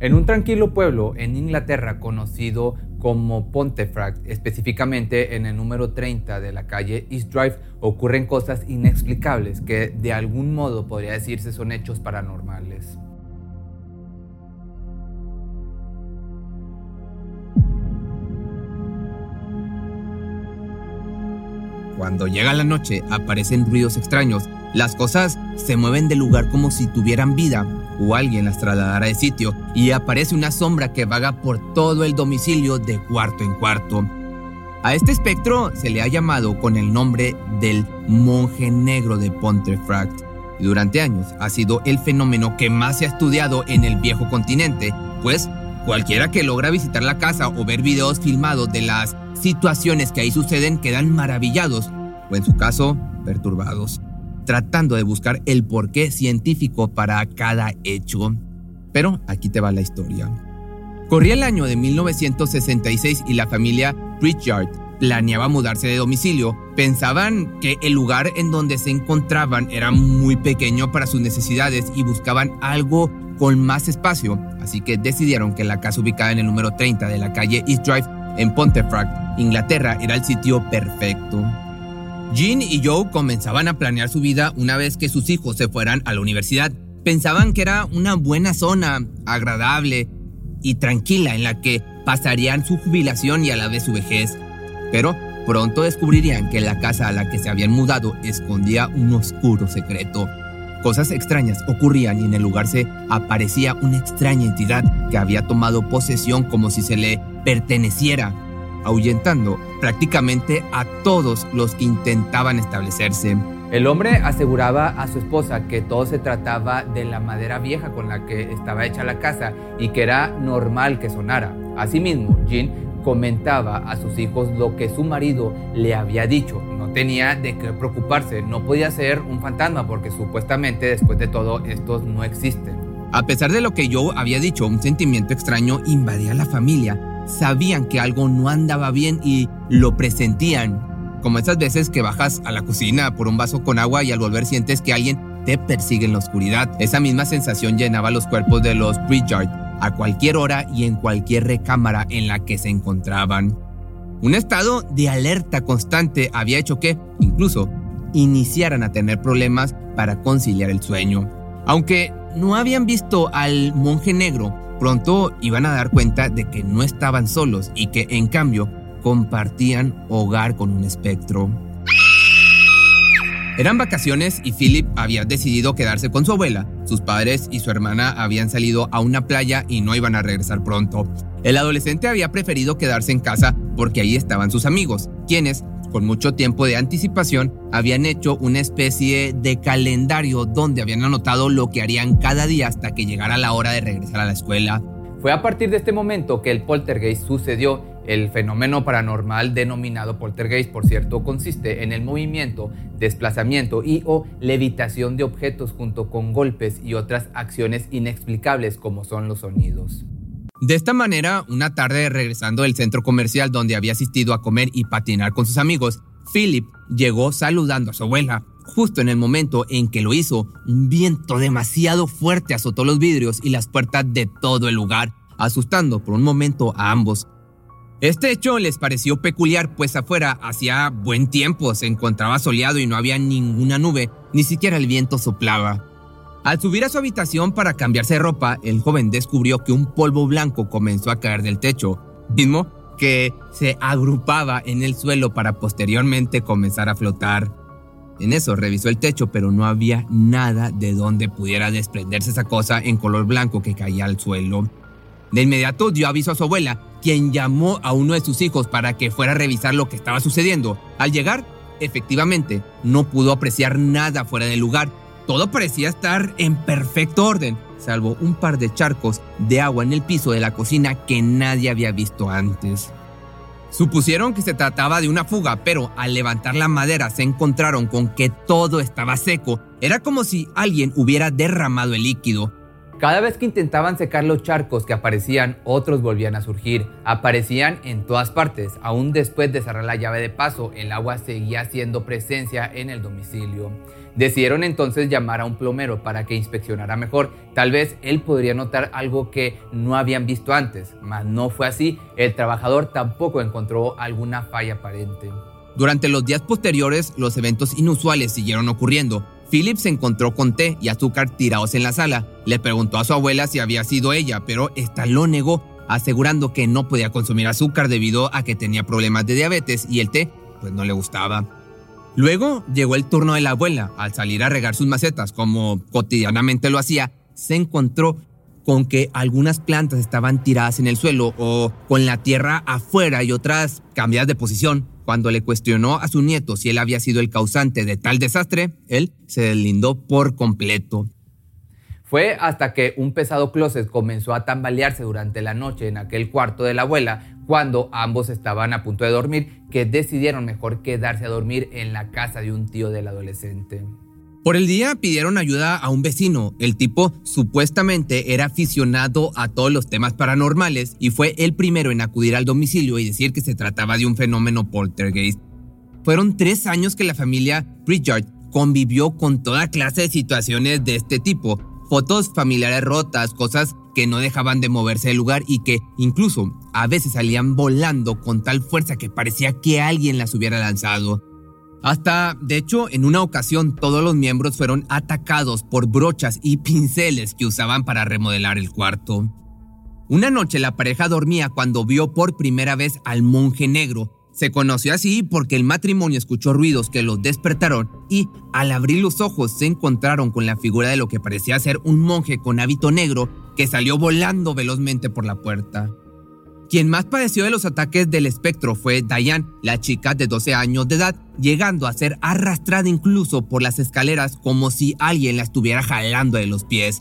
En un tranquilo pueblo en Inglaterra conocido como Pontefract, específicamente en el número 30 de la calle East Drive, ocurren cosas inexplicables que de algún modo podría decirse son hechos paranormales. Cuando llega la noche aparecen ruidos extraños, las cosas se mueven del lugar como si tuvieran vida o alguien las trasladara de sitio y aparece una sombra que vaga por todo el domicilio de cuarto en cuarto. A este espectro se le ha llamado con el nombre del monje negro de Pontefract y durante años ha sido el fenómeno que más se ha estudiado en el viejo continente, pues cualquiera que logra visitar la casa o ver videos filmados de las situaciones que ahí suceden quedan maravillados o en su caso perturbados, tratando de buscar el porqué científico para cada hecho. Pero aquí te va la historia. Corría el año de 1966 y la familia Pritchard planeaba mudarse de domicilio. Pensaban que el lugar en donde se encontraban era muy pequeño para sus necesidades y buscaban algo con más espacio, así que decidieron que la casa ubicada en el número 30 de la calle East Drive en Pontefract, Inglaterra, era el sitio perfecto. Jean y Joe comenzaban a planear su vida una vez que sus hijos se fueran a la universidad. Pensaban que era una buena zona, agradable y tranquila en la que pasarían su jubilación y a la vez su vejez. Pero pronto descubrirían que la casa a la que se habían mudado escondía un oscuro secreto. Cosas extrañas ocurrían y en el lugar se aparecía una extraña entidad que había tomado posesión como si se le perteneciera, ahuyentando prácticamente a todos los que intentaban establecerse. El hombre aseguraba a su esposa que todo se trataba de la madera vieja con la que estaba hecha la casa y que era normal que sonara. Asimismo, Jean comentaba a sus hijos lo que su marido le había dicho. No tenía de qué preocuparse, no podía ser un fantasma porque supuestamente después de todo estos no existen. A pesar de lo que yo había dicho, un sentimiento extraño invadía la familia. Sabían que algo no andaba bien y lo presentían. Como esas veces que bajas a la cocina por un vaso con agua y al volver sientes que alguien te persigue en la oscuridad. Esa misma sensación llenaba los cuerpos de los Pritchard a cualquier hora y en cualquier recámara en la que se encontraban. Un estado de alerta constante había hecho que, incluso, iniciaran a tener problemas para conciliar el sueño. Aunque no habían visto al monje negro, pronto iban a dar cuenta de que no estaban solos y que, en cambio, compartían hogar con un espectro. Eran vacaciones y Philip había decidido quedarse con su abuela. Sus padres y su hermana habían salido a una playa y no iban a regresar pronto. El adolescente había preferido quedarse en casa porque ahí estaban sus amigos, quienes, con mucho tiempo de anticipación, habían hecho una especie de calendario donde habían anotado lo que harían cada día hasta que llegara la hora de regresar a la escuela. Fue a partir de este momento que el poltergeist sucedió. El fenómeno paranormal denominado poltergeist, por cierto, consiste en el movimiento, desplazamiento y o levitación de objetos junto con golpes y otras acciones inexplicables como son los sonidos. De esta manera, una tarde regresando del centro comercial donde había asistido a comer y patinar con sus amigos, Philip llegó saludando a su abuela. Justo en el momento en que lo hizo, un viento demasiado fuerte azotó los vidrios y las puertas de todo el lugar, asustando por un momento a ambos. Este hecho les pareció peculiar, pues afuera hacía buen tiempo, se encontraba soleado y no había ninguna nube, ni siquiera el viento soplaba. Al subir a su habitación para cambiarse de ropa, el joven descubrió que un polvo blanco comenzó a caer del techo, mismo que se agrupaba en el suelo para posteriormente comenzar a flotar. En eso revisó el techo, pero no había nada de donde pudiera desprenderse esa cosa en color blanco que caía al suelo. De inmediato dio aviso a su abuela, quien llamó a uno de sus hijos para que fuera a revisar lo que estaba sucediendo. Al llegar, efectivamente, no pudo apreciar nada fuera del lugar. Todo parecía estar en perfecto orden. salvo un par de charcos de agua en el piso de la cocina que nadie había visto antes. Supusieron que se trataba de una fuga, pero al levantar la madera se encontraron con que todo estaba seco. Era como si alguien hubiera derramado el líquido. Cada vez que intentaban secar los charcos que aparecían, otros volvían a surgir. Aparecían en todas partes. Aún después de cerrar la llave de paso, el agua seguía haciendo presencia en el domicilio. Decidieron entonces llamar a un plomero para que inspeccionara mejor. Tal vez él podría notar algo que no habían visto antes, mas no fue así. El trabajador tampoco encontró alguna falla aparente. Durante los días posteriores, los eventos inusuales siguieron ocurriendo. Philip se encontró con té y azúcar tirados en la sala. Le preguntó a su abuela si había sido ella, pero esta lo negó, asegurando que no podía consumir azúcar debido a que tenía problemas de diabetes y el té pues no le gustaba. Luego llegó el turno de la abuela. Al salir a regar sus macetas, como cotidianamente lo hacía, se encontró con que algunas plantas estaban tiradas en el suelo o con la tierra afuera y otras cambiadas de posición. Cuando le cuestionó a su nieto si él había sido el causante de tal desastre, él se deslindó por completo. Fue hasta que un pesado closet comenzó a tambalearse durante la noche en aquel cuarto de la abuela cuando ambos estaban a punto de dormir, que decidieron mejor quedarse a dormir en la casa de un tío del adolescente. Por el día pidieron ayuda a un vecino. El tipo supuestamente era aficionado a todos los temas paranormales y fue el primero en acudir al domicilio y decir que se trataba de un fenómeno poltergeist. Fueron tres años que la familia Pritchard convivió con toda clase de situaciones de este tipo. Fotos familiares rotas, cosas que no dejaban de moverse del lugar y que incluso a veces salían volando con tal fuerza que parecía que alguien las hubiera lanzado. Hasta, de hecho, en una ocasión todos los miembros fueron atacados por brochas y pinceles que usaban para remodelar el cuarto. Una noche la pareja dormía cuando vio por primera vez al monje negro. Se conoció así porque el matrimonio escuchó ruidos que los despertaron y al abrir los ojos se encontraron con la figura de lo que parecía ser un monje con hábito negro que salió volando velozmente por la puerta. Quien más padeció de los ataques del espectro fue Diane, la chica de 12 años de edad, llegando a ser arrastrada incluso por las escaleras como si alguien la estuviera jalando de los pies.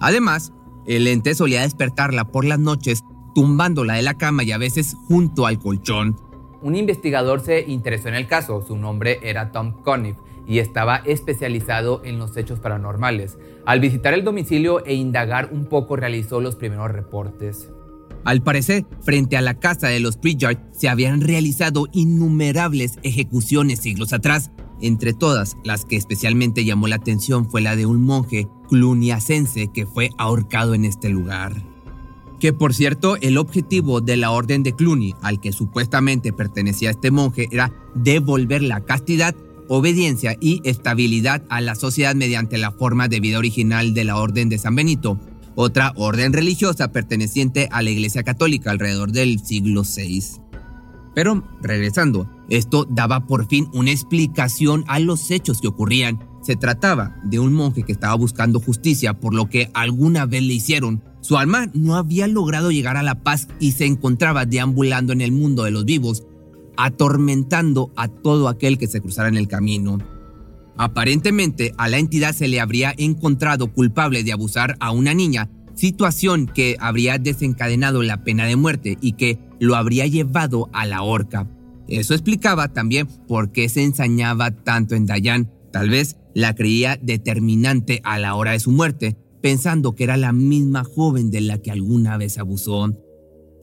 Además, el ente solía despertarla por las noches, tumbándola de la cama y a veces junto al colchón. Un investigador se interesó en el caso, su nombre era Tom Conniff, y estaba especializado en los hechos paranormales. Al visitar el domicilio e indagar un poco realizó los primeros reportes. Al parecer, frente a la casa de los Pritchard se habían realizado innumerables ejecuciones siglos atrás. Entre todas, las que especialmente llamó la atención fue la de un monje cluniacense que fue ahorcado en este lugar. Que por cierto, el objetivo de la orden de Cluny, al que supuestamente pertenecía este monje, era devolver la castidad obediencia y estabilidad a la sociedad mediante la forma de vida original de la Orden de San Benito, otra orden religiosa perteneciente a la Iglesia Católica alrededor del siglo VI. Pero, regresando, esto daba por fin una explicación a los hechos que ocurrían. Se trataba de un monje que estaba buscando justicia por lo que alguna vez le hicieron. Su alma no había logrado llegar a la paz y se encontraba deambulando en el mundo de los vivos, atormentando a todo aquel que se cruzara en el camino. Aparentemente a la entidad se le habría encontrado culpable de abusar a una niña, situación que habría desencadenado la pena de muerte y que lo habría llevado a la horca. Eso explicaba también por qué se ensañaba tanto en Dayan. Tal vez la creía determinante a la hora de su muerte, pensando que era la misma joven de la que alguna vez abusó.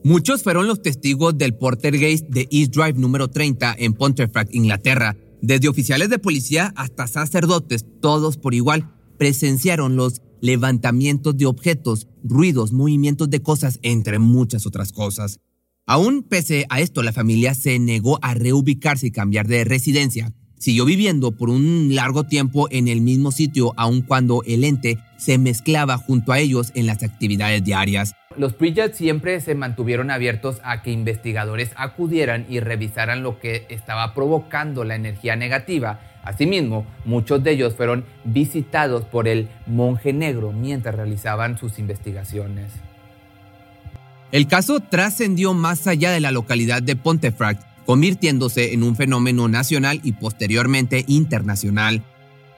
Muchos fueron los testigos del Portergeist de East Drive número 30 en Pontefract, Inglaterra. Desde oficiales de policía hasta sacerdotes, todos por igual, presenciaron los levantamientos de objetos, ruidos, movimientos de cosas, entre muchas otras cosas. Aún pese a esto, la familia se negó a reubicarse y cambiar de residencia. Siguió viviendo por un largo tiempo en el mismo sitio, aun cuando el ente se mezclaba junto a ellos en las actividades diarias. Los Pritchard siempre se mantuvieron abiertos a que investigadores acudieran y revisaran lo que estaba provocando la energía negativa. Asimismo, muchos de ellos fueron visitados por el monje negro mientras realizaban sus investigaciones. El caso trascendió más allá de la localidad de Pontefract, convirtiéndose en un fenómeno nacional y posteriormente internacional.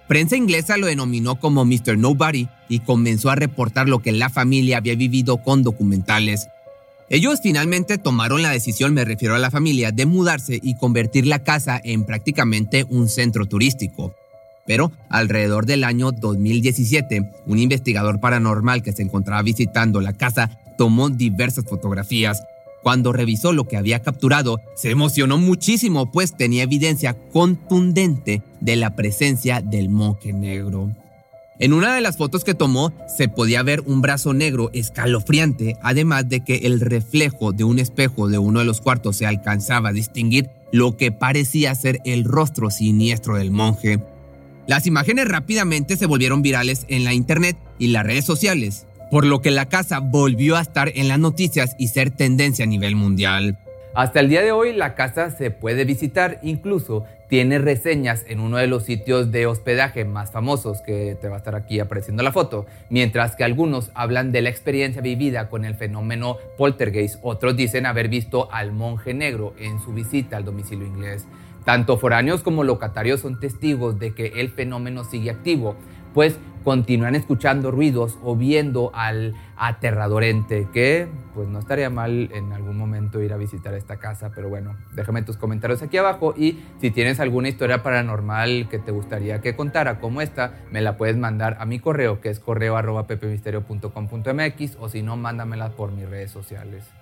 Prensa inglesa lo denominó como Mr. Nobody y comenzó a reportar lo que la familia había vivido con documentales. Ellos finalmente tomaron la decisión, me refiero a la familia, de mudarse y convertir la casa en prácticamente un centro turístico. Pero alrededor del año 2017, un investigador paranormal que se encontraba visitando la casa tomó diversas fotografías. Cuando revisó lo que había capturado, se emocionó muchísimo, pues tenía evidencia contundente de la presencia del monje negro. En una de las fotos que tomó se podía ver un brazo negro escalofriante, además de que el reflejo de un espejo de uno de los cuartos se alcanzaba a distinguir lo que parecía ser el rostro siniestro del monje. Las imágenes rápidamente se volvieron virales en la internet y las redes sociales, por lo que la casa volvió a estar en las noticias y ser tendencia a nivel mundial. Hasta el día de hoy la casa se puede visitar, incluso tiene reseñas en uno de los sitios de hospedaje más famosos que te va a estar aquí apareciendo la foto, mientras que algunos hablan de la experiencia vivida con el fenómeno poltergeist, otros dicen haber visto al monje negro en su visita al domicilio inglés. Tanto foráneos como locatarios son testigos de que el fenómeno sigue activo, pues continúan escuchando ruidos o viendo al aterrador ente, que pues no estaría mal en algún momento ir a visitar esta casa, pero bueno, déjame tus comentarios aquí abajo y si tienes alguna historia paranormal que te gustaría que contara como esta, me la puedes mandar a mi correo, que es correo arroba pepemisterio.com.mx o si no, mándamela por mis redes sociales.